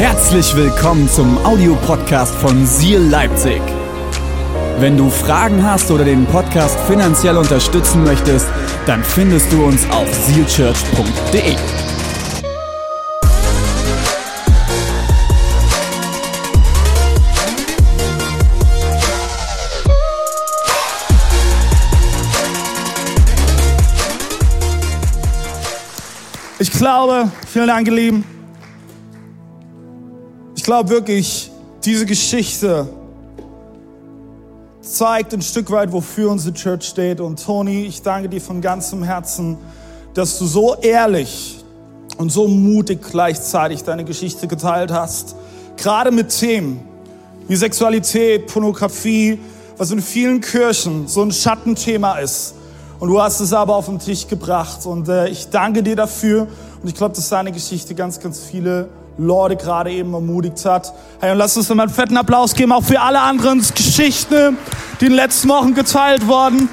Herzlich willkommen zum Audiopodcast von Seal Leipzig. Wenn du Fragen hast oder den Podcast finanziell unterstützen möchtest, dann findest du uns auf sealchurch.de. Ich glaube, vielen Dank, ihr Lieben. Ich glaube wirklich, diese Geschichte zeigt ein Stück weit, wofür unsere Church steht. Und Toni, ich danke dir von ganzem Herzen, dass du so ehrlich und so mutig gleichzeitig deine Geschichte geteilt hast. Gerade mit Themen wie Sexualität, Pornografie, was in vielen Kirchen so ein Schattenthema ist. Und du hast es aber auf den Tisch gebracht. Und äh, ich danke dir dafür. Und ich glaube, dass deine Geschichte ganz, ganz viele Leute gerade eben ermutigt hat. Hey, und lass uns nochmal einen fetten Applaus geben, auch für alle anderen Geschichten, die in den letzten Wochen geteilt wurden.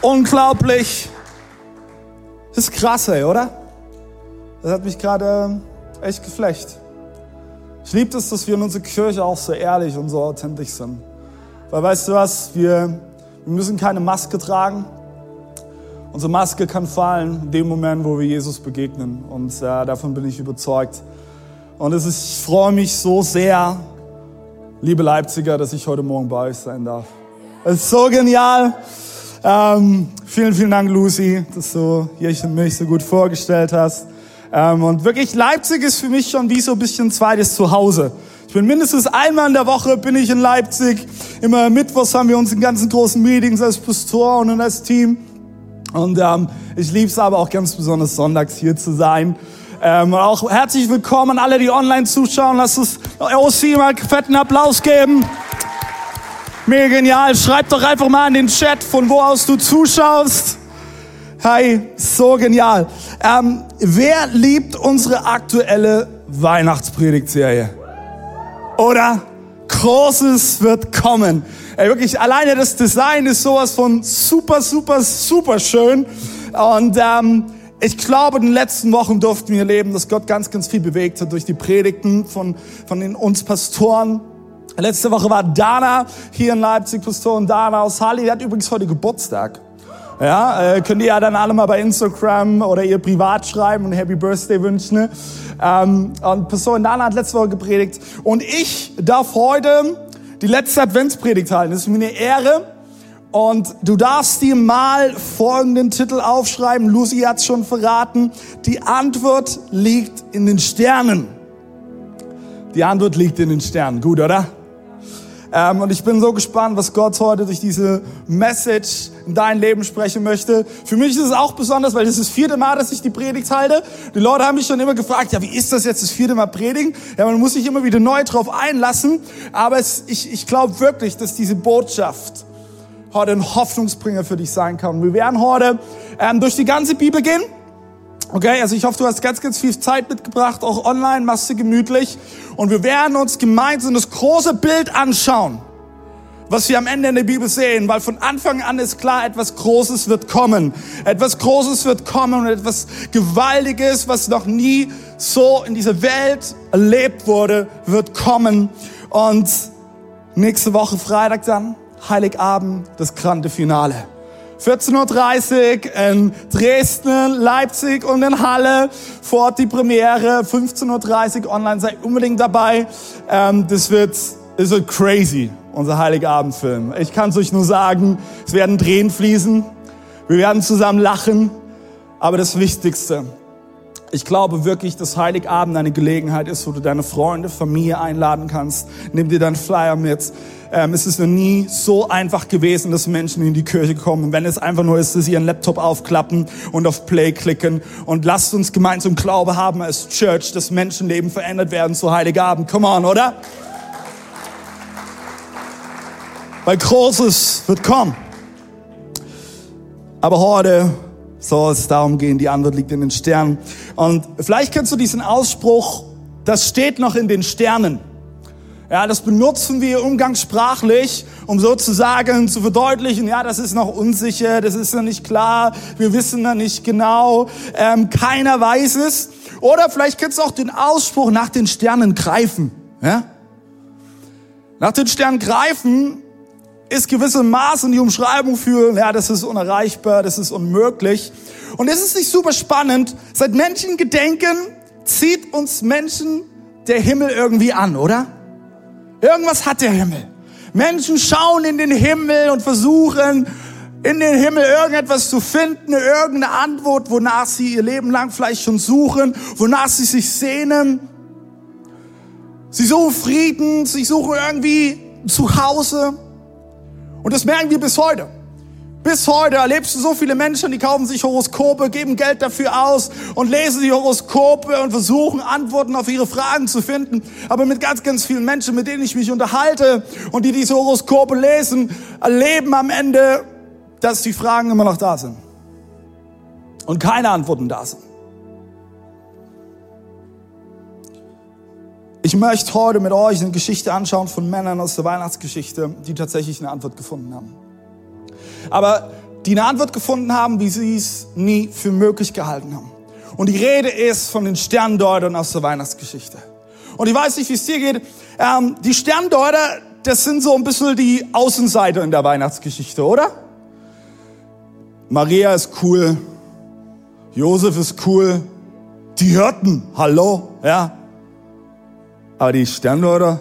Unglaublich. Das ist krass, ey, oder? Das hat mich gerade äh, echt geflecht. Ich liebe es, dass wir in unserer Kirche auch so ehrlich und so authentisch sind. Weil weißt du was, wir, wir müssen keine Maske tragen. Unsere Maske kann fallen in dem Moment, wo wir Jesus begegnen. Und äh, davon bin ich überzeugt. Und es ist, ich freue mich so sehr, liebe Leipziger, dass ich heute Morgen bei euch sein darf. Es ist so genial. Ähm, vielen, vielen Dank, Lucy, dass du hier mich so gut vorgestellt hast. Ähm, und wirklich, Leipzig ist für mich schon wie so ein bisschen zweites Zuhause. Ich bin mindestens einmal in der Woche bin ich in Leipzig. Immer mittwochs haben wir unsere ganzen großen Meetings als Pastor und als Team. Und ähm, ich liebe es aber auch ganz besonders sonntags hier zu sein. Ähm, auch herzlich willkommen an alle, die online zuschauen. Lasst uns OC mal einen fetten Applaus geben. Mega genial. Schreibt doch einfach mal in den Chat, von wo aus du zuschaust. Hi, so genial. Ähm, wer liebt unsere aktuelle Weihnachtspredigtserie? Oder? Großes wird kommen. Ey, wirklich, alleine das Design ist sowas von super, super, super schön. Und ähm, ich glaube, in den letzten Wochen durften wir erleben, dass Gott ganz, ganz viel bewegt hat durch die Predigten von, von den, uns Pastoren. Letzte Woche war Dana hier in Leipzig, Pastorin Dana aus Halle. Die hat übrigens heute Geburtstag. Ja, äh, könnt ihr ja dann alle mal bei Instagram oder ihr privat schreiben und Happy Birthday wünschen. Ne? Ähm, und Pastorin Dana hat letzte Woche gepredigt. Und ich darf heute die letzte Adventspredigt halten. Das ist mir eine Ehre. Und du darfst dir mal folgenden Titel aufschreiben. Lucy hat's schon verraten. Die Antwort liegt in den Sternen. Die Antwort liegt in den Sternen. Gut, oder? Ähm, und ich bin so gespannt, was Gott heute durch diese Message in dein Leben sprechen möchte. Für mich ist es auch besonders, weil das ist das vierte Mal, dass ich die Predigt halte. Die Leute haben mich schon immer gefragt, ja, wie ist das jetzt das vierte Mal predigen? Ja, man muss sich immer wieder neu drauf einlassen. Aber es, ich, ich glaube wirklich, dass diese Botschaft heute ein Hoffnungsbringer für dich sein kann. Wir werden heute ähm, durch die ganze Bibel gehen. Okay, also ich hoffe, du hast ganz, ganz viel Zeit mitgebracht, auch online, machst du gemütlich. Und wir werden uns gemeinsam das große Bild anschauen, was wir am Ende in der Bibel sehen, weil von Anfang an ist klar, etwas Großes wird kommen. Etwas Großes wird kommen und etwas Gewaltiges, was noch nie so in dieser Welt erlebt wurde, wird kommen. Und nächste Woche Freitag dann, Heiligabend, das grande Finale. 14.30 Uhr in Dresden, Leipzig und in Halle. Vor die Premiere, 15.30 Uhr online. Seid unbedingt dabei. Ähm, das wird, es wird crazy, unser Heiligabendfilm. Ich kann es euch nur sagen, es werden Tränen fließen. Wir werden zusammen lachen. Aber das Wichtigste, ich glaube wirklich, dass Heiligabend eine Gelegenheit ist, wo du deine Freunde, Familie einladen kannst. Nimm dir deinen Flyer mit. Ähm, es ist noch nie so einfach gewesen, dass Menschen in die Kirche kommen. Wenn es einfach nur ist, dass sie ihren Laptop aufklappen und auf Play klicken. Und lasst uns gemeinsam Glaube haben als Church, dass Menschenleben verändert werden zu Heiligabend. Come on, oder? Weil Großes wird kommen. Aber heute soll es darum gehen, die Antwort liegt in den Sternen. Und vielleicht kennst du diesen Ausspruch, das steht noch in den Sternen. Ja, das benutzen wir umgangssprachlich, um sozusagen zu verdeutlichen, ja, das ist noch unsicher, das ist noch nicht klar, wir wissen noch nicht genau, ähm, keiner weiß es. Oder vielleicht kennst du auch den Ausspruch nach den Sternen greifen. Ja? Nach den Sternen greifen ist gewissermaßen die Umschreibung für, ja, das ist unerreichbar, das ist unmöglich. Und es ist nicht super spannend. Seit Menschengedenken zieht uns Menschen der Himmel irgendwie an, oder? Irgendwas hat der Himmel. Menschen schauen in den Himmel und versuchen, in den Himmel irgendetwas zu finden, irgendeine Antwort, wonach sie ihr Leben lang vielleicht schon suchen, wonach sie sich sehnen. Sie suchen Frieden, sie suchen irgendwie zu Hause. Und das merken wir bis heute. Bis heute erlebst du so viele Menschen, die kaufen sich Horoskope, geben Geld dafür aus und lesen die Horoskope und versuchen Antworten auf ihre Fragen zu finden. Aber mit ganz, ganz vielen Menschen, mit denen ich mich unterhalte und die diese Horoskope lesen, erleben am Ende, dass die Fragen immer noch da sind. Und keine Antworten da sind. Ich möchte heute mit euch eine Geschichte anschauen von Männern aus der Weihnachtsgeschichte, die tatsächlich eine Antwort gefunden haben. Aber die eine Antwort gefunden haben, wie sie es nie für möglich gehalten haben. Und die Rede ist von den Sterndeutern aus der Weihnachtsgeschichte. Und ich weiß nicht, wie es dir geht. Ähm, die Sterndeuter, das sind so ein bisschen die Außenseiter in der Weihnachtsgeschichte, oder? Maria ist cool. Josef ist cool. Die Hirten, hallo, ja. Aber die Sterndeuter,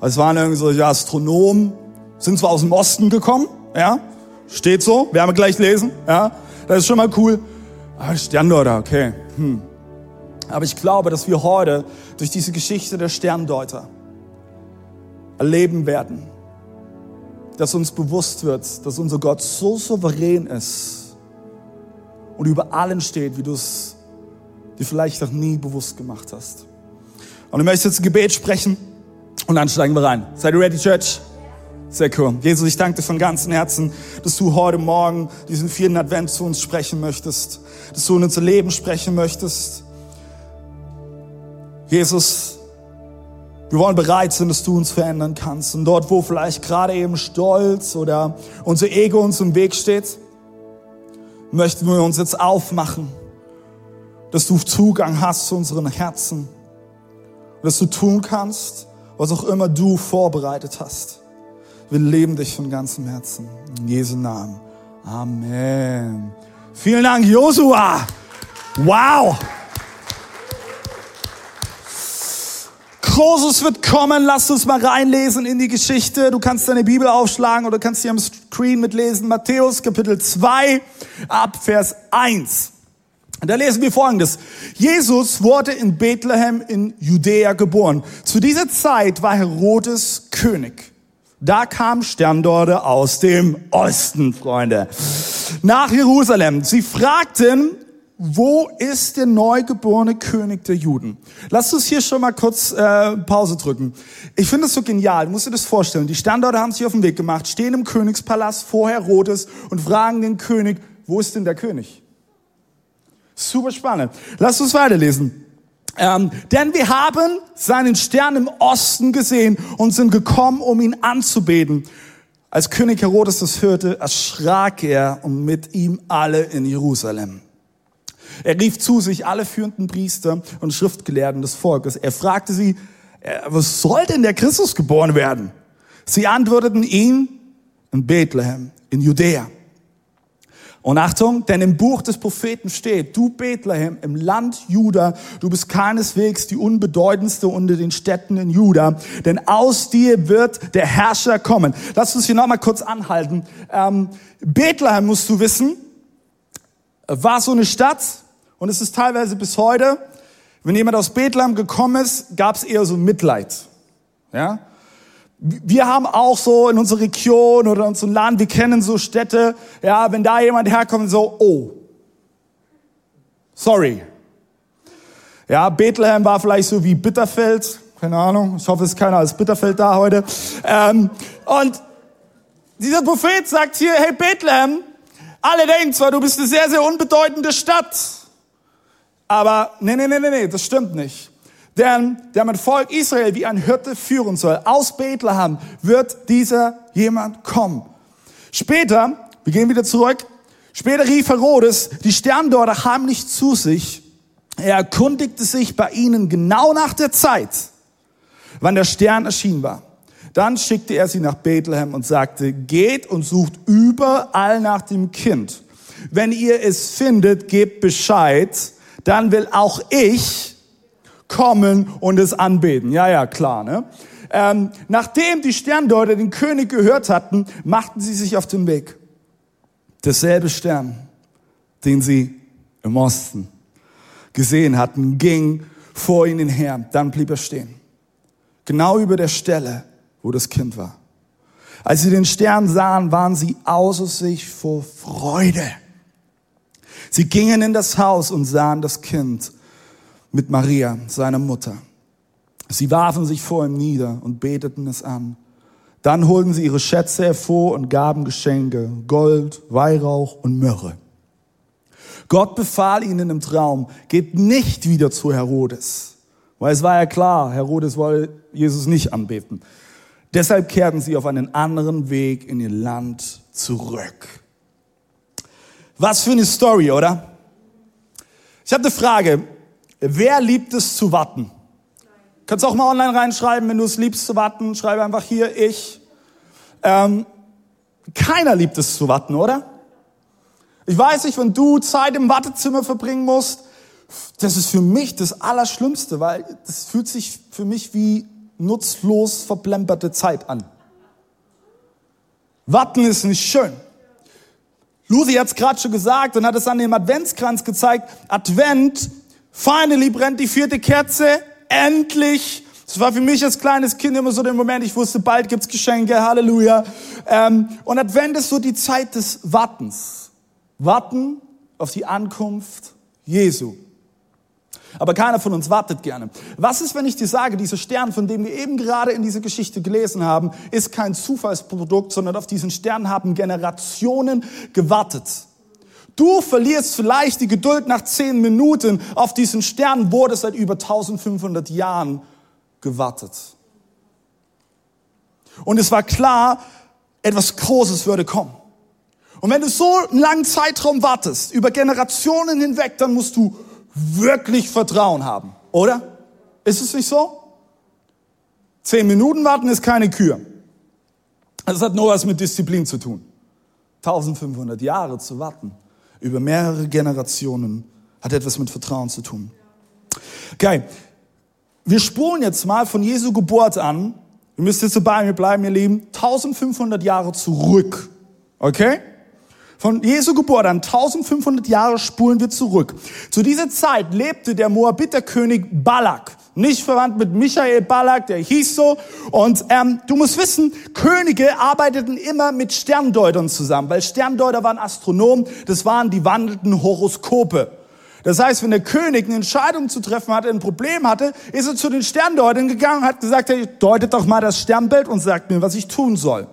es waren irgendwie solche Astronomen, sind zwar aus dem Osten gekommen, ja, steht so, werden wir gleich lesen, ja, das ist schon mal cool. Aber Sterndeuter, okay, hm. Aber ich glaube, dass wir heute durch diese Geschichte der Sterndeuter erleben werden, dass uns bewusst wird, dass unser Gott so souverän ist und über allen steht, wie du es dir vielleicht noch nie bewusst gemacht hast. Und ich möchte jetzt ein Gebet sprechen und dann steigen wir rein. Seid ihr ready, Church? Sehr cool. Jesus, ich danke dir von ganzem Herzen, dass du heute Morgen diesen vierten Advent zu uns sprechen möchtest, dass du in unser Leben sprechen möchtest. Jesus, wir wollen bereit sein, dass du uns verändern kannst. Und dort, wo vielleicht gerade eben Stolz oder unser Ego uns im Weg steht, möchten wir uns jetzt aufmachen, dass du Zugang hast zu unseren Herzen dass du tun kannst, was auch immer du vorbereitet hast. Wir leben dich von ganzem Herzen. In Jesu Namen. Amen. Vielen Dank, Josua. Wow. Großes wird kommen. Lass uns mal reinlesen in die Geschichte. Du kannst deine Bibel aufschlagen oder kannst sie am Screen mitlesen. Matthäus Kapitel 2 ab Vers 1. Und da lesen wir Folgendes. Jesus wurde in Bethlehem in Judäa geboren. Zu dieser Zeit war Herodes König. Da kam Sterndorde aus dem Osten, Freunde, nach Jerusalem. Sie fragten, wo ist der neugeborene König der Juden? Lass uns hier schon mal kurz äh, Pause drücken. Ich finde das so genial. Du dir das vorstellen. Die Standorte haben sich auf den Weg gemacht, stehen im Königspalast vor Herodes und fragen den König, wo ist denn der König? Super spannend. Lass uns weiterlesen. Ähm, denn wir haben seinen Stern im Osten gesehen und sind gekommen, um ihn anzubeten. Als König Herodes das hörte, erschrak er und mit ihm alle in Jerusalem. Er rief zu sich alle führenden Priester und Schriftgelehrten des Volkes. Er fragte sie, äh, was soll denn der Christus geboren werden? Sie antworteten ihm in Bethlehem, in Judäa. Und Achtung, denn im Buch des Propheten steht, du Bethlehem im Land Juda, du bist keineswegs die unbedeutendste unter den Städten in Juda, denn aus dir wird der Herrscher kommen. Lass uns hier nochmal kurz anhalten. Ähm, Bethlehem, musst du wissen, war so eine Stadt und es ist teilweise bis heute, wenn jemand aus Bethlehem gekommen ist, gab es eher so Mitleid. Ja? Wir haben auch so in unserer Region oder in unserem Land, wir kennen so Städte, ja, wenn da jemand herkommt, so, oh, sorry. Ja, Bethlehem war vielleicht so wie Bitterfeld, keine Ahnung, ich hoffe, es ist keiner als Bitterfeld da heute. Ähm, und dieser Prophet sagt hier, hey Bethlehem, alle denken zwar, du bist eine sehr, sehr unbedeutende Stadt, aber nee, nee, nee, nee, nee, das stimmt nicht. Denn der mein Volk Israel wie ein Hirte führen soll. Aus Bethlehem wird dieser jemand kommen. Später, wir gehen wieder zurück, später rief Herodes die Sterndeuter heimlich zu sich Er erkundigte sich bei ihnen genau nach der Zeit, wann der Stern erschienen war. Dann schickte er sie nach Bethlehem und sagte, geht und sucht überall nach dem Kind. Wenn ihr es findet, gebt Bescheid, dann will auch ich kommen und es anbeten. Ja, ja, klar. Ne? Ähm, nachdem die Sterndeuter den König gehört hatten, machten sie sich auf den Weg. Derselbe Stern, den sie im Osten gesehen hatten, ging vor ihnen her. Dann blieb er stehen. Genau über der Stelle, wo das Kind war. Als sie den Stern sahen, waren sie außer sich vor Freude. Sie gingen in das Haus und sahen das Kind mit Maria, seiner Mutter. Sie warfen sich vor ihm nieder und beteten es an. Dann holten sie ihre Schätze hervor und gaben Geschenke, Gold, Weihrauch und Myrrhe. Gott befahl ihnen im Traum, geht nicht wieder zu Herodes. Weil es war ja klar, Herodes wollte Jesus nicht anbeten. Deshalb kehrten sie auf einen anderen Weg in ihr Land zurück. Was für eine Story, oder? Ich habe eine Frage. Wer liebt es zu warten? Kannst auch mal online reinschreiben, wenn du es liebst zu warten. Schreibe einfach hier, ich. Ähm, keiner liebt es zu warten, oder? Ich weiß nicht, wenn du Zeit im Wartezimmer verbringen musst, das ist für mich das Allerschlimmste, weil das fühlt sich für mich wie nutzlos verplemperte Zeit an. Warten ist nicht schön. Lucy hat es gerade schon gesagt und hat es an dem Adventskranz gezeigt. Advent, finally brennt die vierte Kerze, endlich. Das war für mich als kleines Kind immer so der Moment, ich wusste, bald gibt's Geschenke, Halleluja. Ähm, und Advent ist so die Zeit des Wartens. Warten auf die Ankunft Jesu. Aber keiner von uns wartet gerne. Was ist, wenn ich dir sage, dieser Stern, von dem wir eben gerade in dieser Geschichte gelesen haben, ist kein Zufallsprodukt, sondern auf diesen Stern haben Generationen gewartet. Du verlierst vielleicht die Geduld nach zehn Minuten. Auf diesen Stern wurde seit über 1500 Jahren gewartet. Und es war klar, etwas Großes würde kommen. Und wenn du so einen langen Zeitraum wartest, über Generationen hinweg, dann musst du wirklich Vertrauen haben, oder? Ist es nicht so? Zehn Minuten warten ist keine Kür. Das hat nur was mit Disziplin zu tun. 1500 Jahre zu warten, über mehrere Generationen, hat etwas mit Vertrauen zu tun. Okay, wir spulen jetzt mal von Jesu Geburt an. Ihr müsst jetzt bei mir bleiben, ihr Lieben. 1500 Jahre zurück. Okay? Von Jesu Geburt an, 1500 Jahre spulen wir zurück. Zu dieser Zeit lebte der Moabiterkönig Balak. Nicht verwandt mit Michael Balak, der hieß so. Und ähm, du musst wissen, Könige arbeiteten immer mit Sterndeutern zusammen, weil Sterndeuter waren Astronomen, das waren die wandelnden Horoskope. Das heißt, wenn der König eine Entscheidung zu treffen hatte, ein Problem hatte, ist er zu den Sterndeutern gegangen und hat gesagt, hey, deutet doch mal das Sternbild und sagt mir, was ich tun soll.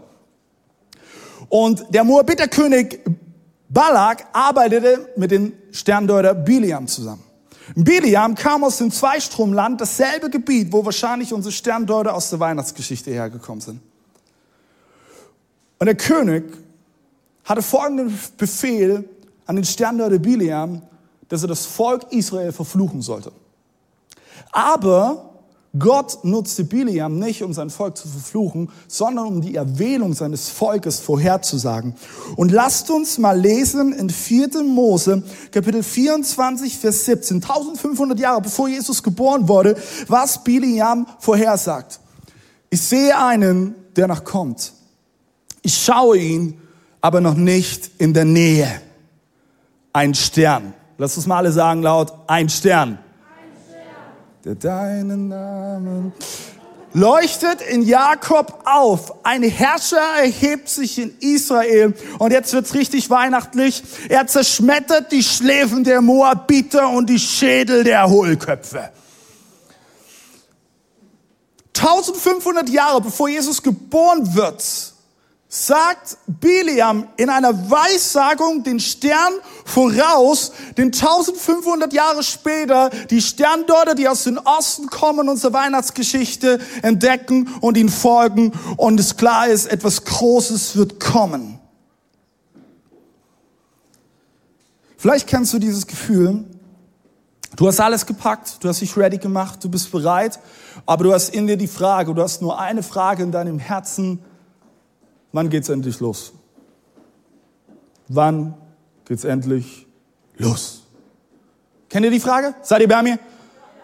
Und der Moabiterkönig Balak arbeitete mit dem Sterndeuter Biliam zusammen. Biliam kam aus dem Zweistromland, dasselbe Gebiet, wo wahrscheinlich unsere Sterndeuter aus der Weihnachtsgeschichte hergekommen sind. Und der König hatte folgenden Befehl an den Sterndeuter Biliam, dass er das Volk Israel verfluchen sollte. Aber Gott nutzte Biliam nicht, um sein Volk zu verfluchen, sondern um die Erwählung seines Volkes vorherzusagen. Und lasst uns mal lesen in 4. Mose, Kapitel 24, Vers 17, 1500 Jahre bevor Jesus geboren wurde, was Biliam vorhersagt. Ich sehe einen, der noch kommt. Ich schaue ihn, aber noch nicht in der Nähe. Ein Stern. Lass uns mal alle sagen laut, ein Stern der deinen Namen leuchtet in Jakob auf. Ein Herrscher erhebt sich in Israel. Und jetzt wird's richtig weihnachtlich. Er zerschmettert die Schläfen der Moabiter und die Schädel der Hohlköpfe. 1500 Jahre bevor Jesus geboren wird, sagt Biliam in einer Weissagung den Stern voraus, den 1500 Jahre später die Sterndeuter, die aus dem Osten kommen, unsere Weihnachtsgeschichte entdecken und ihn folgen und es klar ist, etwas Großes wird kommen. Vielleicht kennst du dieses Gefühl, Du hast alles gepackt, du hast dich ready gemacht, du bist bereit, aber du hast in dir die Frage, du hast nur eine Frage in deinem Herzen, wann geht's endlich los? Wann geht's endlich los? Kennt ihr die Frage? Seid ihr bei mir?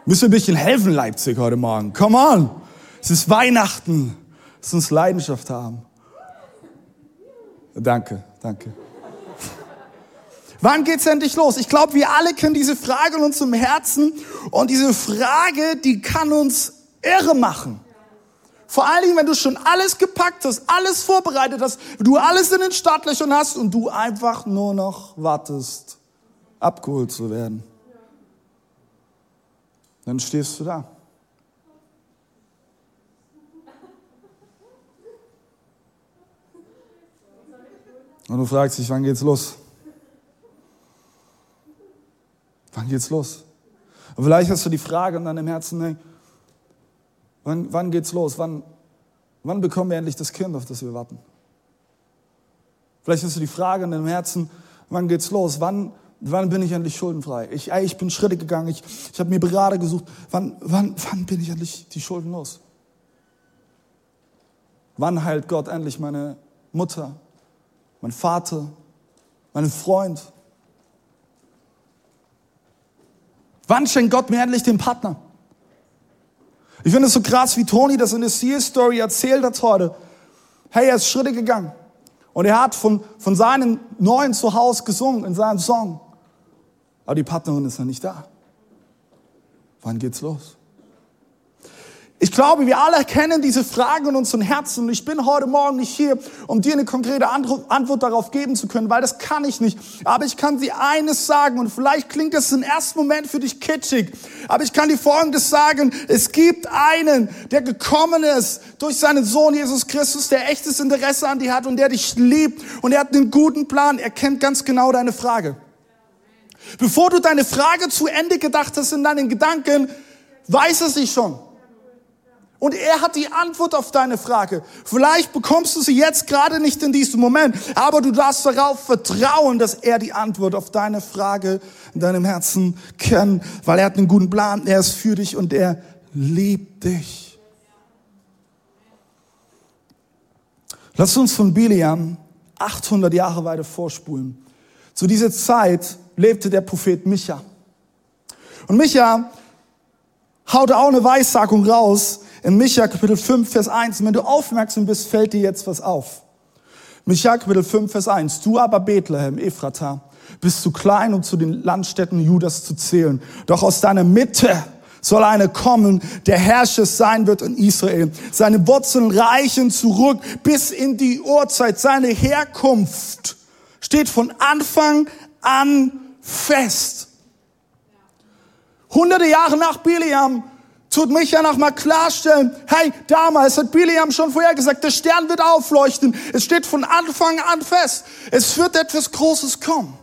Müssen wir ein bisschen helfen, Leipzig, heute Morgen. Come on! Es ist Weihnachten. Lass uns Leidenschaft haben. Danke, danke. Wann geht's endlich los? Ich glaube, wir alle kennen diese Frage in unserem Herzen und diese Frage, die kann uns irre machen. Vor allen Dingen, wenn du schon alles gepackt hast, alles vorbereitet hast, du alles in den Startlöchern hast und du einfach nur noch wartest, abgeholt zu werden. Dann stehst du da. Und du fragst dich, wann geht's los? Wann geht's los? Und vielleicht hast du die Frage in deinem Herzen, wann, wann geht's los? Wann, wann bekommen wir endlich das Kind, auf das wir warten? Vielleicht hast du die Frage in deinem Herzen, wann geht's los? Wann, wann bin ich endlich schuldenfrei? Ich, ey, ich bin Schritte gegangen, ich, ich habe mir Berater gesucht. Wann, wann, wann bin ich endlich die Schulden los? Wann heilt Gott endlich meine Mutter, mein Vater, meinen Freund? Wann schenkt Gott mir endlich den Partner? Ich finde es so krass, wie Toni das in der Seal-Story erzählt hat heute. Hey, er ist Schritte gegangen. Und er hat von, von seinem neuen Zuhause gesungen in seinem Song. Aber die Partnerin ist ja nicht da. Wann geht's los? Ich glaube, wir alle kennen diese Fragen in unseren Herzen und ich bin heute Morgen nicht hier, um dir eine konkrete Antwort darauf geben zu können, weil das kann ich nicht. Aber ich kann dir eines sagen und vielleicht klingt das im ersten Moment für dich kitschig, aber ich kann dir Folgendes sagen. Es gibt einen, der gekommen ist durch seinen Sohn Jesus Christus, der echtes Interesse an dir hat und der dich liebt und er hat einen guten Plan. Er kennt ganz genau deine Frage. Bevor du deine Frage zu Ende gedacht hast in deinen Gedanken, weiß es sich schon. Und er hat die Antwort auf deine Frage. Vielleicht bekommst du sie jetzt gerade nicht in diesem Moment, aber du darfst darauf vertrauen, dass er die Antwort auf deine Frage in deinem Herzen kennt, weil er hat einen guten Plan, er ist für dich und er liebt dich. Lass uns von Biliam 800 Jahre weiter vorspulen. Zu dieser Zeit lebte der Prophet Micha. Und Micha haut auch eine Weissagung raus, in Micha Kapitel 5, Vers 1. Und wenn du aufmerksam bist, fällt dir jetzt was auf. Micha Kapitel 5, Vers 1. Du aber Bethlehem, Ephrata, bist zu klein, um zu den Landstädten Judas zu zählen. Doch aus deiner Mitte soll einer kommen, der Herrscher sein wird in Israel. Seine Wurzeln reichen zurück bis in die Urzeit. Seine Herkunft steht von Anfang an fest. Hunderte Jahre nach Biliam tut mich ja noch mal klarstellen, hey, damals hat Biliam schon vorher gesagt, der Stern wird aufleuchten. Es steht von Anfang an fest. Es wird etwas Großes kommen.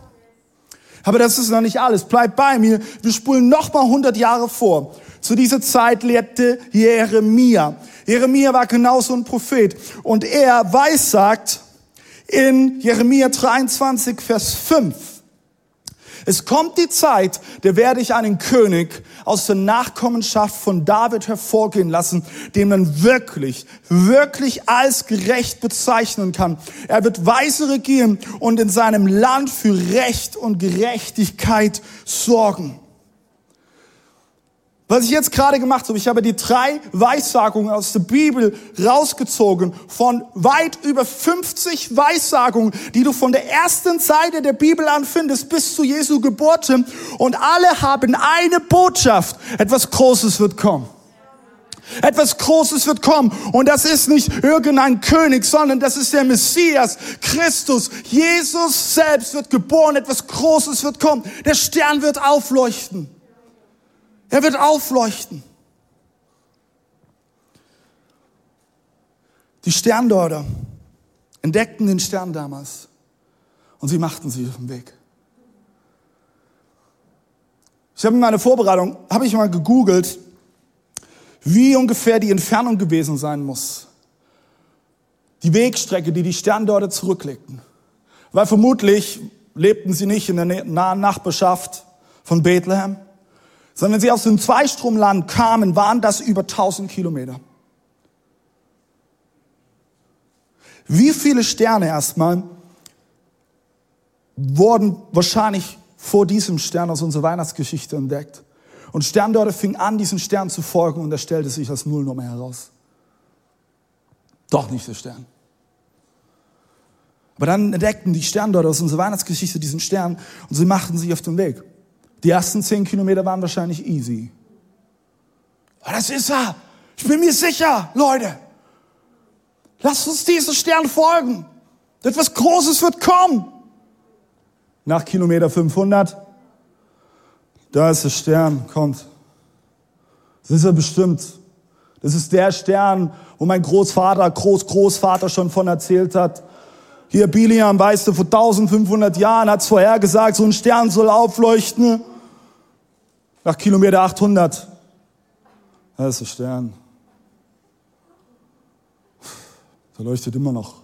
Aber das ist noch nicht alles. Bleib bei mir. Wir spulen noch mal 100 Jahre vor. Zu dieser Zeit lebte Jeremia. Jeremia war genauso ein Prophet. Und er weissagt in Jeremia 23, Vers 5. Es kommt die Zeit, der werde ich einen König aus der Nachkommenschaft von David hervorgehen lassen, den man wirklich, wirklich als gerecht bezeichnen kann. Er wird weise regieren und in seinem Land für Recht und Gerechtigkeit sorgen. Was ich jetzt gerade gemacht habe, ich habe die drei Weissagungen aus der Bibel rausgezogen von weit über 50 Weissagungen, die du von der ersten Seite der Bibel an findest bis zu Jesu Geburt. Und alle haben eine Botschaft. Etwas Großes wird kommen. Etwas Großes wird kommen. Und das ist nicht irgendein König, sondern das ist der Messias, Christus. Jesus selbst wird geboren. Etwas Großes wird kommen. Der Stern wird aufleuchten. Er wird aufleuchten. Die Sterndeuter entdeckten den Stern damals und sie machten sich auf den Weg. Ich habe in meiner Vorbereitung, habe ich mal gegoogelt, wie ungefähr die Entfernung gewesen sein muss. Die Wegstrecke, die die Sterndeuter zurücklegten. Weil vermutlich lebten sie nicht in der nahen Nachbarschaft von Bethlehem, sondern sie aus dem Zweistromland kamen, waren das über 1000 Kilometer. Wie viele Sterne erstmal wurden wahrscheinlich vor diesem Stern aus unserer Weihnachtsgeschichte entdeckt? Und Sterndeuter fing an, diesen Stern zu folgen und er stellte sich als Nullnummer heraus. Doch nicht der Stern. Aber dann entdeckten die Sterndeuter aus unserer Weihnachtsgeschichte diesen Stern und sie machten sich auf den Weg. Die ersten zehn Kilometer waren wahrscheinlich easy. Aber das ist er. Ich bin mir sicher, Leute. Lasst uns diesem Stern folgen. Etwas Großes wird kommen. Nach Kilometer 500, da ist der Stern, kommt. Das ist er bestimmt. Das ist der Stern, wo mein Großvater, Großgroßvater schon von erzählt hat. Hier, Biliam, weißt du, vor 1500 Jahren hat es vorhergesagt, so ein Stern soll aufleuchten. Nach Kilometer 800, da ist der Stern. Der leuchtet immer noch.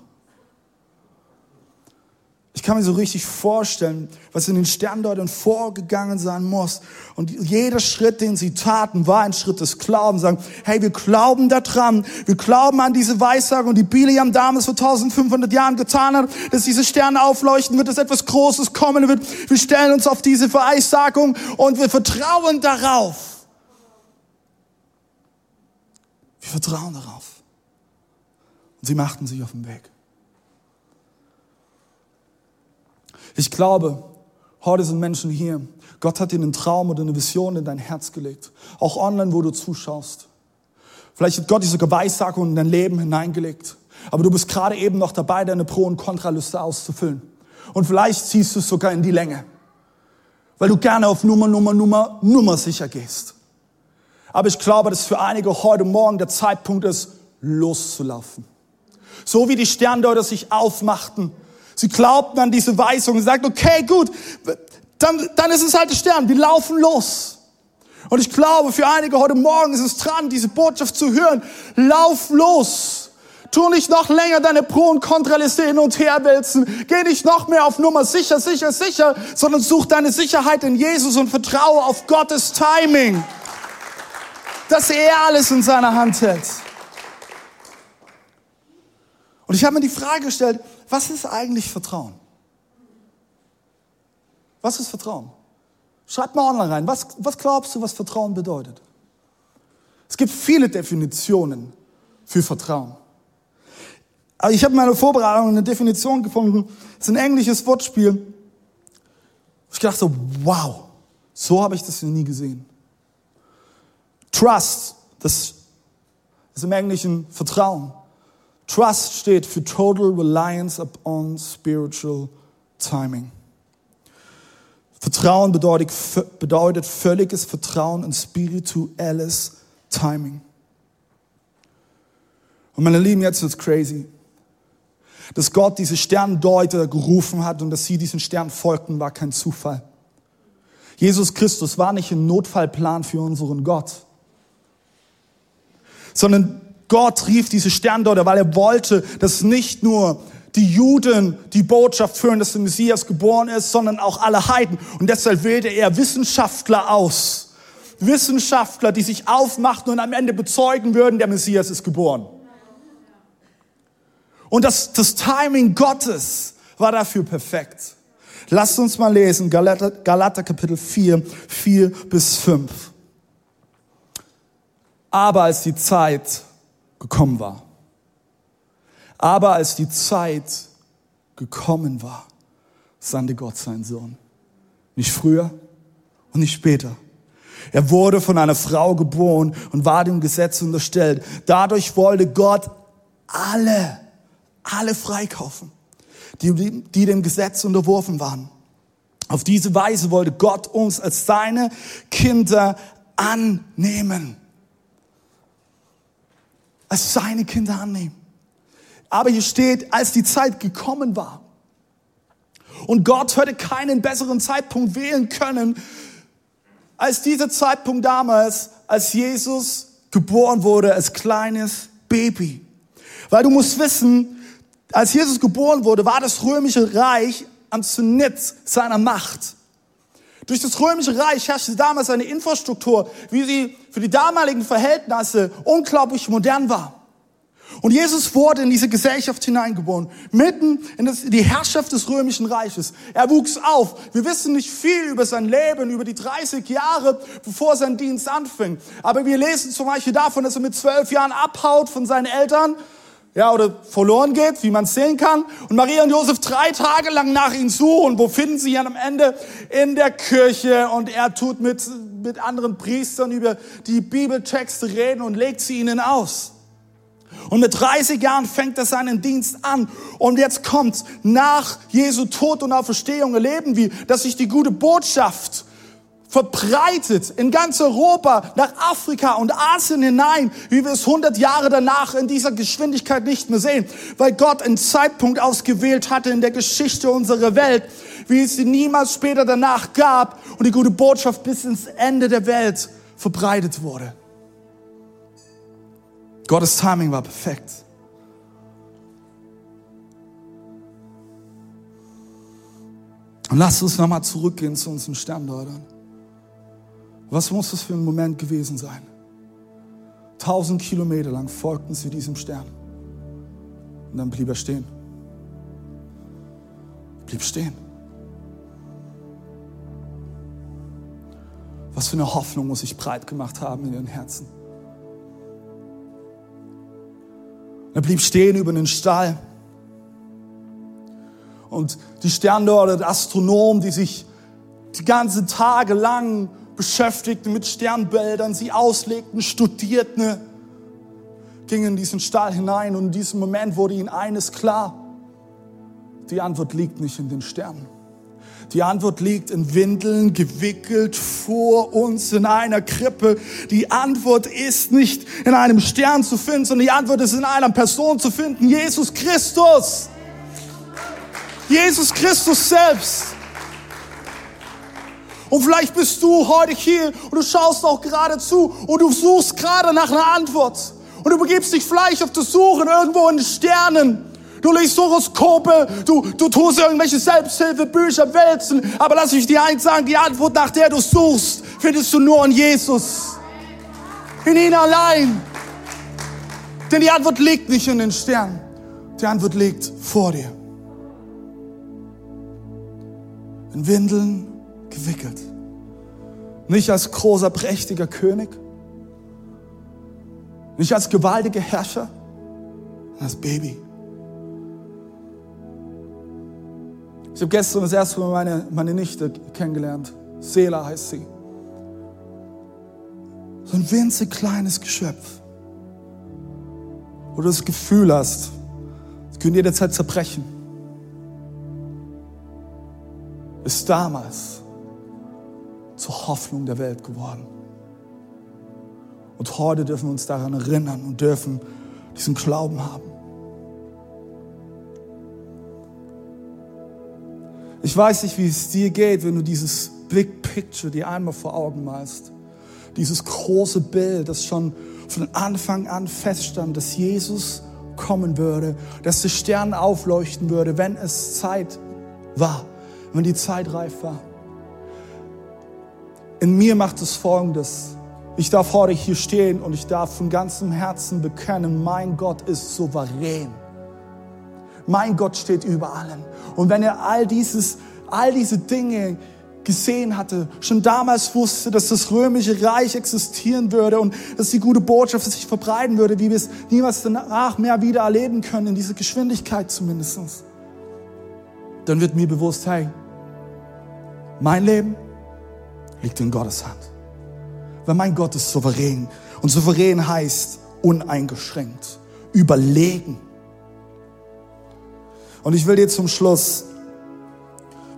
Ich kann mir so richtig vorstellen, was in den Sterndeutern vorgegangen sein muss. Und jeder Schritt, den sie taten, war ein Schritt des Glaubens. Sagen, hey, wir glauben daran. Wir glauben an diese Weissagung, die Biliam damals vor 1500 Jahren getan hat, dass diese Sterne aufleuchten wird, dass etwas Großes kommen wird. Wir stellen uns auf diese Weissagung und wir vertrauen darauf. Wir vertrauen darauf. Und sie machten sich auf den Weg. Ich glaube, heute sind Menschen hier. Gott hat dir einen Traum oder eine Vision in dein Herz gelegt. Auch online, wo du zuschaust. Vielleicht hat Gott diese Geweissagung in dein Leben hineingelegt. Aber du bist gerade eben noch dabei, deine Pro- und Kontraliste auszufüllen. Und vielleicht ziehst du es sogar in die Länge. Weil du gerne auf Nummer, Nummer, Nummer, Nummer sicher gehst. Aber ich glaube, dass für einige heute Morgen der Zeitpunkt ist, loszulaufen. So wie die Sterndeuter sich aufmachten. Sie glaubten an diese Weisung und sagten, okay, gut, dann, dann ist es halt der Stern. Wir laufen los. Und ich glaube, für einige heute Morgen ist es dran, diese Botschaft zu hören. Lauf los. Tu nicht noch länger deine Pro- und Kontraliste hin und her wälzen. Geh nicht noch mehr auf Nummer sicher, sicher, sicher, sondern such deine Sicherheit in Jesus und vertraue auf Gottes Timing. Dass er alles in seiner Hand hält. Und ich habe mir die Frage gestellt, was ist eigentlich Vertrauen? Was ist Vertrauen? Schreibt mal online rein. Was, was glaubst du, was Vertrauen bedeutet? Es gibt viele Definitionen für Vertrauen. Aber ich habe in meiner Vorbereitung eine Definition gefunden. Das ist ein englisches Wortspiel. Ich dachte so, wow, so habe ich das noch nie gesehen. Trust, das ist im Englischen Vertrauen. Trust steht für Total Reliance upon Spiritual Timing. Vertrauen bedeutet, bedeutet völliges Vertrauen in spirituelles Timing. Und meine Lieben, jetzt wird's crazy. Dass Gott diese Sterndeuter gerufen hat und dass sie diesen Stern folgten, war kein Zufall. Jesus Christus war nicht ein Notfallplan für unseren Gott, sondern Gott rief diese Sterndeuter, weil er wollte, dass nicht nur die Juden die Botschaft führen, dass der Messias geboren ist, sondern auch alle Heiden. Und deshalb wählte er Wissenschaftler aus. Wissenschaftler, die sich aufmachten und am Ende bezeugen würden, der Messias ist geboren. Und das, das Timing Gottes war dafür perfekt. Lasst uns mal lesen, Galater, Galater Kapitel 4, 4 bis 5. Aber als die Zeit gekommen war. Aber als die Zeit gekommen war, sandte Gott seinen Sohn. Nicht früher und nicht später. Er wurde von einer Frau geboren und war dem Gesetz unterstellt. Dadurch wollte Gott alle, alle freikaufen, die, die dem Gesetz unterworfen waren. Auf diese Weise wollte Gott uns als seine Kinder annehmen als seine Kinder annehmen. Aber hier steht, als die Zeit gekommen war. Und Gott hätte keinen besseren Zeitpunkt wählen können, als dieser Zeitpunkt damals, als Jesus geboren wurde als kleines Baby. Weil du musst wissen, als Jesus geboren wurde, war das römische Reich am Zenit seiner Macht. Durch das römische Reich herrschte damals eine Infrastruktur, wie sie für die damaligen Verhältnisse unglaublich modern war. Und Jesus wurde in diese Gesellschaft hineingeboren, mitten in das, die Herrschaft des römischen Reiches. Er wuchs auf. Wir wissen nicht viel über sein Leben, über die 30 Jahre, bevor sein Dienst anfing. Aber wir lesen zum Beispiel davon, dass er mit zwölf Jahren abhaut von seinen Eltern, ja, oder verloren geht, wie man sehen kann. Und Maria und Josef drei Tage lang nach ihm suchen. Wo finden sie ihn am Ende? In der Kirche. Und er tut mit, mit anderen Priestern über die Bibeltexte reden und legt sie ihnen aus. Und mit 30 Jahren fängt er seinen Dienst an. Und jetzt kommt nach Jesu Tod und Auferstehung erleben wir, dass sich die gute Botschaft verbreitet in ganz Europa, nach Afrika und Asien hinein, wie wir es 100 Jahre danach in dieser Geschwindigkeit nicht mehr sehen, weil Gott einen Zeitpunkt ausgewählt hatte in der Geschichte unserer Welt, wie es sie niemals später danach gab und die gute Botschaft bis ins Ende der Welt verbreitet wurde. Gottes Timing war perfekt. Und lasst uns nochmal zurückgehen zu unseren Sterndeutern. Was muss das für ein Moment gewesen sein? Tausend Kilometer lang folgten sie diesem Stern. Und dann blieb er stehen. Blieb stehen. Was für eine Hoffnung muss ich breit gemacht haben in ihren Herzen. Er blieb stehen über den Stall. Und die Sterndeuter, der Astronom, die sich die ganzen Tage lang beschäftigten mit Sternbildern, sie auslegten, studierten, gingen in diesen Stall hinein und in diesem Moment wurde ihnen eines klar. Die Antwort liegt nicht in den Sternen. Die Antwort liegt in Windeln, gewickelt vor uns in einer Krippe. Die Antwort ist nicht in einem Stern zu finden, sondern die Antwort ist in einer Person zu finden, Jesus Christus. Jesus Christus selbst. Und vielleicht bist du heute hier und du schaust auch gerade zu und du suchst gerade nach einer Antwort. Und du begibst dich vielleicht auf der Suche irgendwo in den Sternen. Du liest Horoskope, du, du tust irgendwelche Selbsthilfebücher wälzen. Aber lass mich dir eins sagen, die Antwort, nach der du suchst, findest du nur in Jesus. In ihn allein. Denn die Antwort liegt nicht in den Sternen. Die Antwort liegt vor dir. In Windeln gewickelt. Nicht als großer, prächtiger König. Nicht als gewaltiger Herrscher, sondern als Baby. Ich habe gestern das erste Mal meine, meine Nichte kennengelernt. Sela heißt sie. So ein winzig kleines Geschöpf. Wo du das Gefühl hast, es könnte jederzeit zerbrechen. Ist damals zur Hoffnung der Welt geworden. Und heute dürfen wir uns daran erinnern und dürfen diesen Glauben haben. Ich weiß nicht, wie es dir geht, wenn du dieses Big Picture dir einmal vor Augen malst. Dieses große Bild, das schon von Anfang an feststand, dass Jesus kommen würde, dass der Stern aufleuchten würde, wenn es Zeit war, wenn die Zeit reif war. In mir macht es Folgendes. Ich darf heute hier stehen und ich darf von ganzem Herzen bekennen, mein Gott ist souverän. Mein Gott steht über allen. Und wenn er all dieses, all diese Dinge gesehen hatte, schon damals wusste, dass das römische Reich existieren würde und dass die gute Botschaft sich verbreiten würde, wie wir es niemals danach mehr wieder erleben können, in dieser Geschwindigkeit zumindest. Dann wird mir bewusst, hey, mein Leben liegt in Gottes Hand. Weil mein Gott ist souverän. Und souverän heißt uneingeschränkt, überlegen und ich will dir zum Schluss,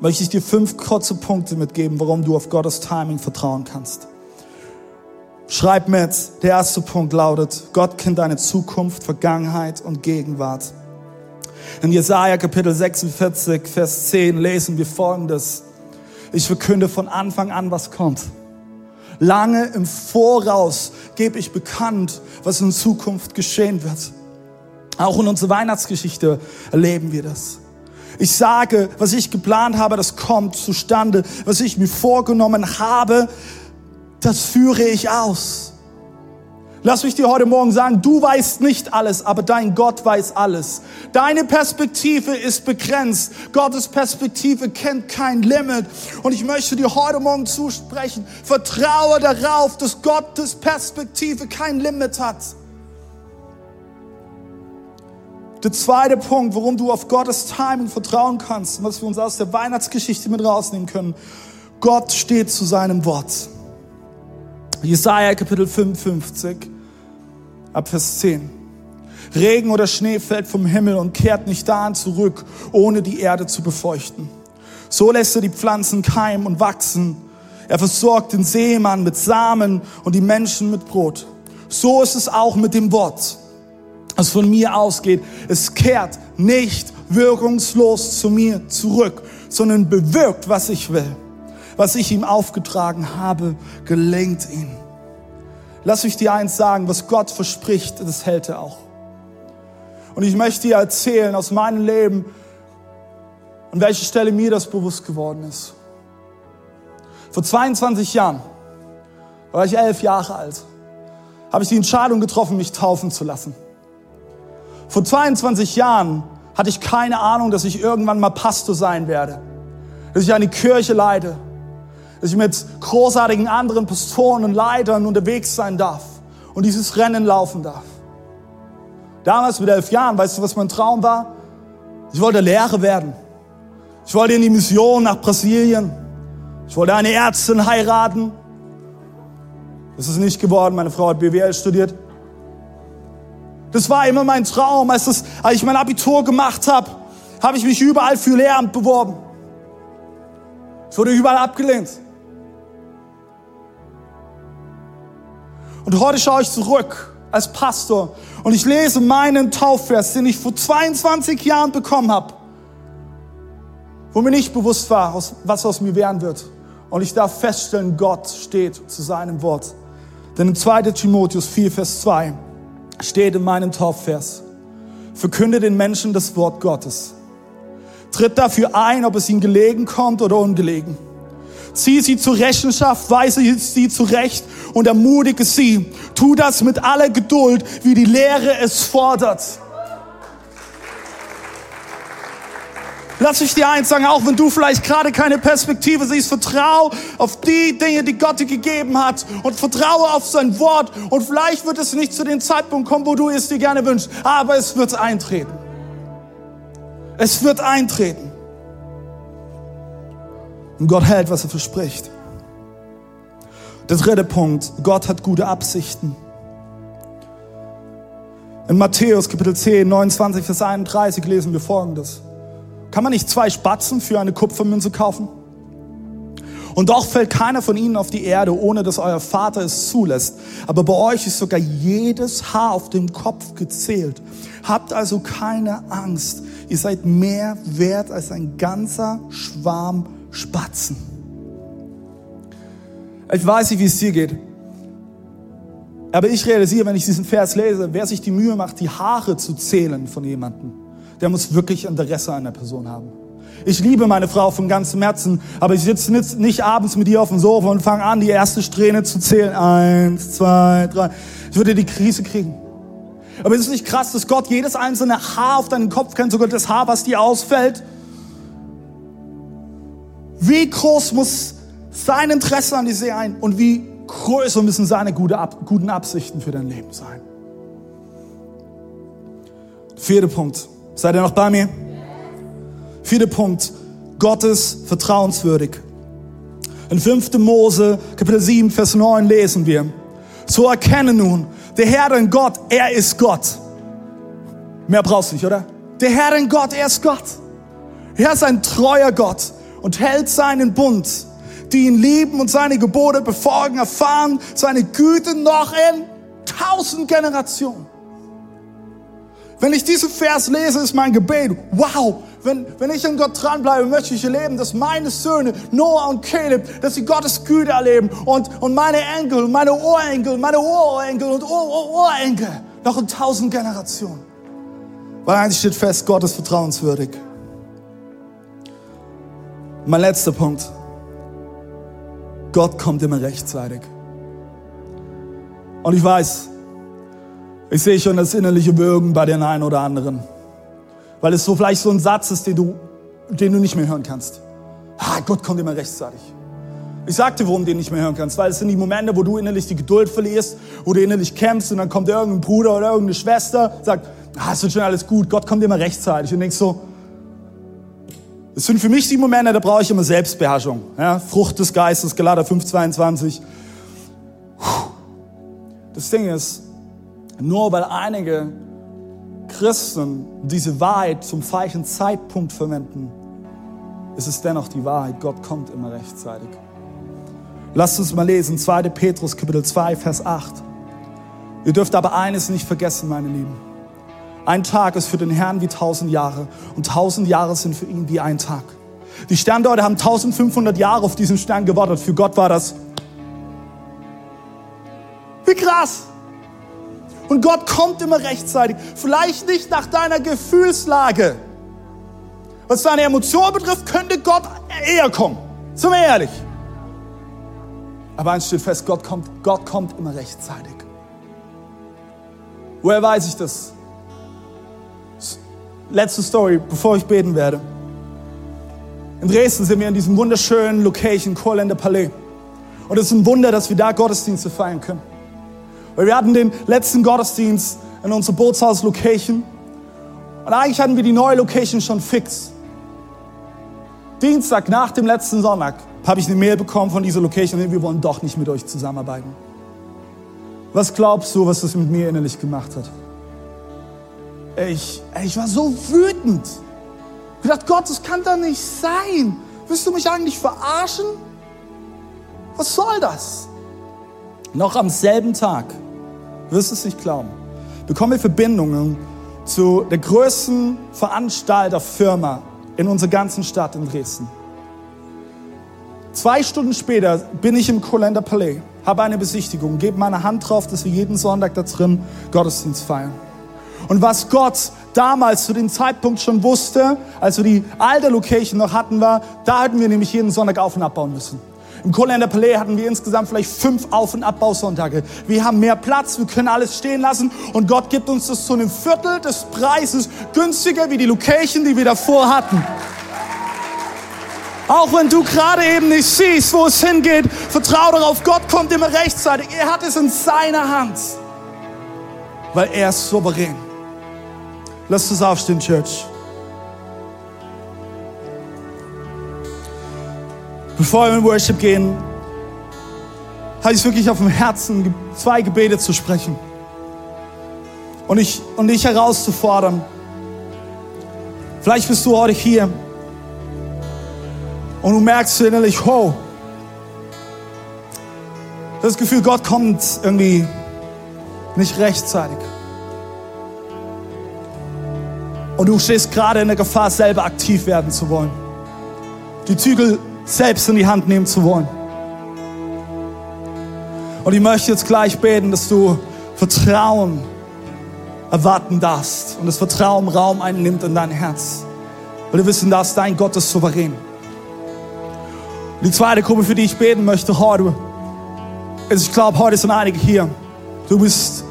möchte ich dir fünf kurze Punkte mitgeben, warum du auf Gottes Timing vertrauen kannst. Schreib mit, der erste Punkt lautet, Gott kennt deine Zukunft, Vergangenheit und Gegenwart. In Jesaja Kapitel 46, Vers 10 lesen wir folgendes. Ich verkünde von Anfang an, was kommt. Lange im Voraus gebe ich bekannt, was in Zukunft geschehen wird. Auch in unserer Weihnachtsgeschichte erleben wir das. Ich sage, was ich geplant habe, das kommt zustande. Was ich mir vorgenommen habe, das führe ich aus. Lass mich dir heute Morgen sagen, du weißt nicht alles, aber dein Gott weiß alles. Deine Perspektive ist begrenzt. Gottes Perspektive kennt kein Limit. Und ich möchte dir heute Morgen zusprechen, vertraue darauf, dass Gottes Perspektive kein Limit hat. Der zweite Punkt, warum du auf Gottes Timing vertrauen kannst, was wir uns aus der Weihnachtsgeschichte mit rausnehmen können. Gott steht zu seinem Wort. Jesaja Kapitel 55 ab Vers 10. Regen oder Schnee fällt vom Himmel und kehrt nicht dahin zurück, ohne die Erde zu befeuchten. So lässt er die Pflanzen keimen und wachsen. Er versorgt den Seemann mit Samen und die Menschen mit Brot. So ist es auch mit dem Wort, das von mir ausgeht. Es kehrt nicht wirkungslos zu mir zurück, sondern bewirkt, was ich will. Was ich ihm aufgetragen habe, gelingt ihm. Lass mich dir eins sagen, was Gott verspricht, das hält er auch. Und ich möchte dir erzählen aus meinem Leben, an welcher Stelle mir das bewusst geworden ist. Vor 22 Jahren, da war ich elf Jahre alt, habe ich die Entscheidung getroffen, mich taufen zu lassen. Vor 22 Jahren hatte ich keine Ahnung, dass ich irgendwann mal Pastor sein werde, dass ich eine Kirche leite, dass ich mit großartigen anderen Pastoren und Leitern unterwegs sein darf und dieses Rennen laufen darf. Damals mit elf Jahren, weißt du, was mein Traum war? Ich wollte Lehrer werden. Ich wollte in die Mission nach Brasilien. Ich wollte eine Ärztin heiraten. Das ist nicht geworden. Meine Frau hat BWL studiert. Das war immer mein Traum. Als, das, als ich mein Abitur gemacht habe, habe ich mich überall für Lehramt beworben. Ich wurde überall abgelehnt. Und heute schaue ich zurück als Pastor und ich lese meinen Taufvers, den ich vor 22 Jahren bekommen habe, wo mir nicht bewusst war, was aus mir werden wird. Und ich darf feststellen, Gott steht zu seinem Wort. Denn in 2 Timotheus 4, Vers 2 steht in meinem Taufvers, verkünde den Menschen das Wort Gottes. Tritt dafür ein, ob es ihnen gelegen kommt oder ungelegen. Zieh sie zur Rechenschaft, weise sie zurecht und ermutige sie. Tu das mit aller Geduld, wie die Lehre es fordert. Lass mich dir eins sagen, auch wenn du vielleicht gerade keine Perspektive siehst, vertrau auf die Dinge, die Gott dir gegeben hat und vertraue auf sein Wort und vielleicht wird es nicht zu dem Zeitpunkt kommen, wo du es dir gerne wünschst, aber es wird eintreten. Es wird eintreten. Und Gott hält, was er verspricht. Der dritte Punkt, Gott hat gute Absichten. In Matthäus Kapitel 10, 29 Vers 31 lesen wir folgendes. Kann man nicht zwei Spatzen für eine Kupfermünze kaufen? Und doch fällt keiner von ihnen auf die Erde, ohne dass euer Vater es zulässt. Aber bei euch ist sogar jedes Haar auf dem Kopf gezählt. Habt also keine Angst. Ihr seid mehr wert als ein ganzer Schwarm Spatzen. Ich weiß nicht, wie es dir geht. Aber ich realisiere, wenn ich diesen Vers lese, wer sich die Mühe macht, die Haare zu zählen von jemandem, der muss wirklich Interesse an der Person haben. Ich liebe meine Frau von ganzem Herzen, aber ich sitze nicht abends mit ihr auf dem Sofa und fange an, die erste Strähne zu zählen. Eins, zwei, drei. Ich würde die Krise kriegen. Aber ist es nicht krass, dass Gott jedes einzelne Haar auf deinen Kopf kennt, sogar das Haar, was dir ausfällt? Wie groß muss sein Interesse an dir sein und wie größer müssen seine guten Absichten für dein Leben sein? Vierter Punkt. Seid ihr noch bei mir? Vierter Punkt. Gott ist vertrauenswürdig. In 5. Mose, Kapitel 7, Vers 9 lesen wir. So erkenne nun, der Herr, dein Gott, er ist Gott. Mehr brauchst du nicht, oder? Der Herr, dein Gott, er ist Gott. Er ist ein treuer Gott und hält seinen Bund. Die ihn lieben und seine Gebote befolgen, erfahren seine Güte noch in tausend Generationen. Wenn ich diesen Vers lese, ist mein Gebet, wow, wenn, wenn ich an Gott dranbleibe, möchte ich erleben, dass meine Söhne, Noah und Caleb, dass sie Gottes Güte erleben und, und meine Enkel, meine Urenkel, meine Urenkel und Urenkel noch in tausend Generationen. Weil eins steht fest, Gott ist vertrauenswürdig. Mein letzter Punkt. Gott kommt immer rechtzeitig. Und ich weiß, ich sehe schon das innerliche Würgen bei den einen oder anderen. Weil es so vielleicht so ein Satz ist, den du, den du nicht mehr hören kannst. Ah, Gott kommt immer rechtzeitig. Ich sagte, warum du den nicht mehr hören kannst, weil es sind die Momente, wo du innerlich die Geduld verlierst, wo du innerlich kämpfst und dann kommt irgendein Bruder oder irgendeine Schwester, sagt, ah, es wird schon alles gut, Gott kommt immer rechtzeitig. Und denkst so, es sind für mich die Momente, da brauche ich immer Selbstbeherrschung. Ja? Frucht des Geistes, Galater 5,22. Das Ding ist, nur weil einige Christen diese Wahrheit zum falschen Zeitpunkt verwenden, ist es dennoch die Wahrheit. Gott kommt immer rechtzeitig. Lasst uns mal lesen, 2. Petrus Kapitel 2, Vers 8. Ihr dürft aber eines nicht vergessen, meine Lieben. Ein Tag ist für den Herrn wie tausend Jahre und tausend Jahre sind für ihn wie ein Tag. Die Sterndeute haben 1500 Jahre auf diesen Stern gewartet. Für Gott war das wie krass. Und Gott kommt immer rechtzeitig. Vielleicht nicht nach deiner Gefühlslage. Was deine Emotion betrifft, könnte Gott eher kommen. Sind wir ehrlich. Aber eins steht fest, Gott kommt, Gott kommt immer rechtzeitig. Woher weiß ich das? Letzte Story, bevor ich beten werde. In Dresden sind wir in diesem wunderschönen Location, Chorländer Palais. Und es ist ein Wunder, dass wir da Gottesdienste feiern können. Weil wir hatten den letzten Gottesdienst in unserer Bootshaus-Location. Und eigentlich hatten wir die neue Location schon fix. Dienstag nach dem letzten Sonntag habe ich eine Mail bekommen von dieser Location wir wollen doch nicht mit euch zusammenarbeiten. Was glaubst du, was das mit mir innerlich gemacht hat? Ich, ich war so wütend. Ich dachte, Gott, das kann doch nicht sein. Willst du mich eigentlich verarschen? Was soll das? Noch am selben Tag, wirst du es nicht glauben, bekommen wir Verbindungen zu der größten Veranstalterfirma in unserer ganzen Stadt in Dresden. Zwei Stunden später bin ich im Kolender Palais, habe eine Besichtigung, gebe meine Hand drauf, dass wir jeden Sonntag da drin Gottesdienst feiern. Und was Gott damals zu dem Zeitpunkt schon wusste, als wir die alte Location noch hatten, war, da hätten wir nämlich jeden Sonntag auf und abbauen müssen. Im Kolender Palais hatten wir insgesamt vielleicht fünf Auf- und Abbausonntage. Wir haben mehr Platz, wir können alles stehen lassen und Gott gibt uns das zu einem Viertel des Preises günstiger wie die Location, die wir davor hatten. Auch wenn du gerade eben nicht siehst, wo es hingeht, vertrau darauf, Gott kommt immer rechtzeitig. Er hat es in seiner Hand, weil er ist souverän. Lass uns aufstehen, Church. Bevor wir in Worship gehen, habe ich wirklich auf dem Herzen, zwei Gebete zu sprechen. Und, ich, und dich herauszufordern. Vielleicht bist du heute hier und du merkst innerlich, oh, das Gefühl, Gott kommt irgendwie nicht rechtzeitig. Und du stehst gerade in der Gefahr, selber aktiv werden zu wollen. Die Zügel selbst in die Hand nehmen zu wollen. Und ich möchte jetzt gleich beten, dass du Vertrauen erwarten darfst und das Vertrauen Raum einnimmt in dein Herz. Weil du wissen darfst, dein Gott ist souverän. Die zweite Gruppe, für die ich beten möchte heute, ist, ich glaube, heute sind einige hier. Du bist,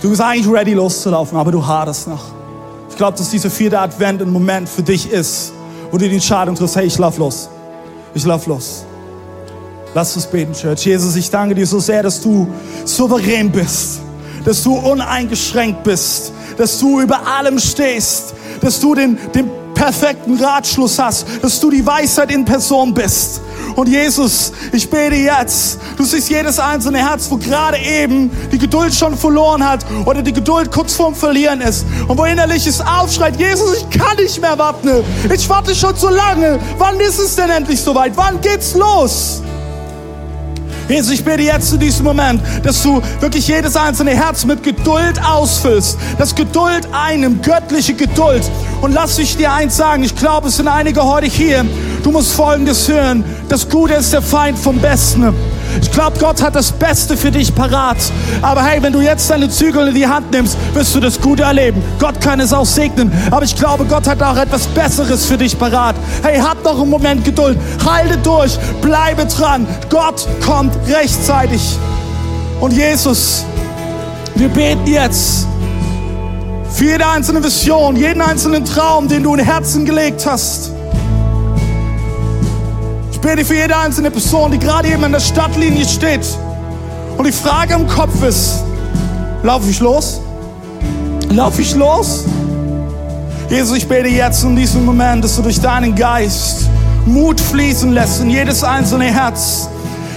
du bist eigentlich ready loszulaufen, aber du haderst noch. Glaube, dass dieser vierte Advent ein Moment für dich ist, wo du die Entscheidung triffst, hey, ich lauf los. Ich lauf los. Lass uns beten, Church. Jesus, ich danke dir so sehr, dass du souverän bist, dass du uneingeschränkt bist, dass du über allem stehst, dass du den, den perfekten Ratschluss hast, dass du die Weisheit in Person bist. Und Jesus, ich bete jetzt, du siehst jedes einzelne Herz, wo gerade eben die Geduld schon verloren hat oder die Geduld kurz vorm Verlieren ist. Und wo innerlich es aufschreit, Jesus, ich kann nicht mehr warten. Ich warte schon zu lange. Wann ist es denn endlich soweit? Wann geht's los? Jesus, ich bete jetzt in diesem Moment, dass du wirklich jedes einzelne Herz mit Geduld ausfüllst. Dass Geduld einem, göttliche Geduld. Und lass mich dir eins sagen, ich glaube, es sind einige heute hier. Du musst Folgendes hören. Das Gute ist der Feind vom Besten. Ich glaube, Gott hat das Beste für dich parat. Aber hey, wenn du jetzt deine Zügel in die Hand nimmst, wirst du das Gute erleben. Gott kann es auch segnen. Aber ich glaube, Gott hat auch etwas Besseres für dich parat. Hey, hab noch einen Moment Geduld. Halte durch. Bleibe dran. Gott kommt rechtzeitig. Und Jesus, wir beten jetzt für jede einzelne Vision, jeden einzelnen Traum, den du in Herzen gelegt hast. Ich bete für jede einzelne Person, die gerade eben an der Stadtlinie steht. Und die Frage im Kopf ist, laufe ich los? Laufe ich los? Jesus, ich bete jetzt in diesem Moment, dass du durch deinen Geist Mut fließen lässt in jedes einzelne Herz.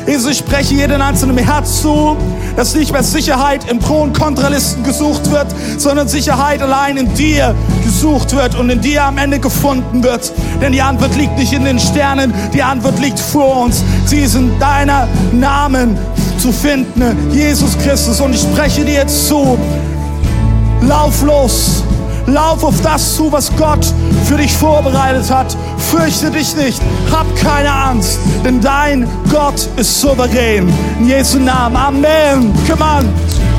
Jesus, ich spreche jedem einzelnen Herz zu, dass nicht mehr Sicherheit im Pro- und Kontralisten gesucht wird, sondern Sicherheit allein in dir gesucht wird und in dir am Ende gefunden wird. Denn die Antwort liegt nicht in den Sternen, die Antwort liegt vor uns. Sie ist in deiner Namen zu finden, Jesus Christus. Und ich spreche dir jetzt zu, lauf los. Lauf auf das zu, was Gott für dich vorbereitet hat. Fürchte dich nicht. Hab keine Angst, denn dein Gott ist souverän. In Jesu Namen. Amen. Come on.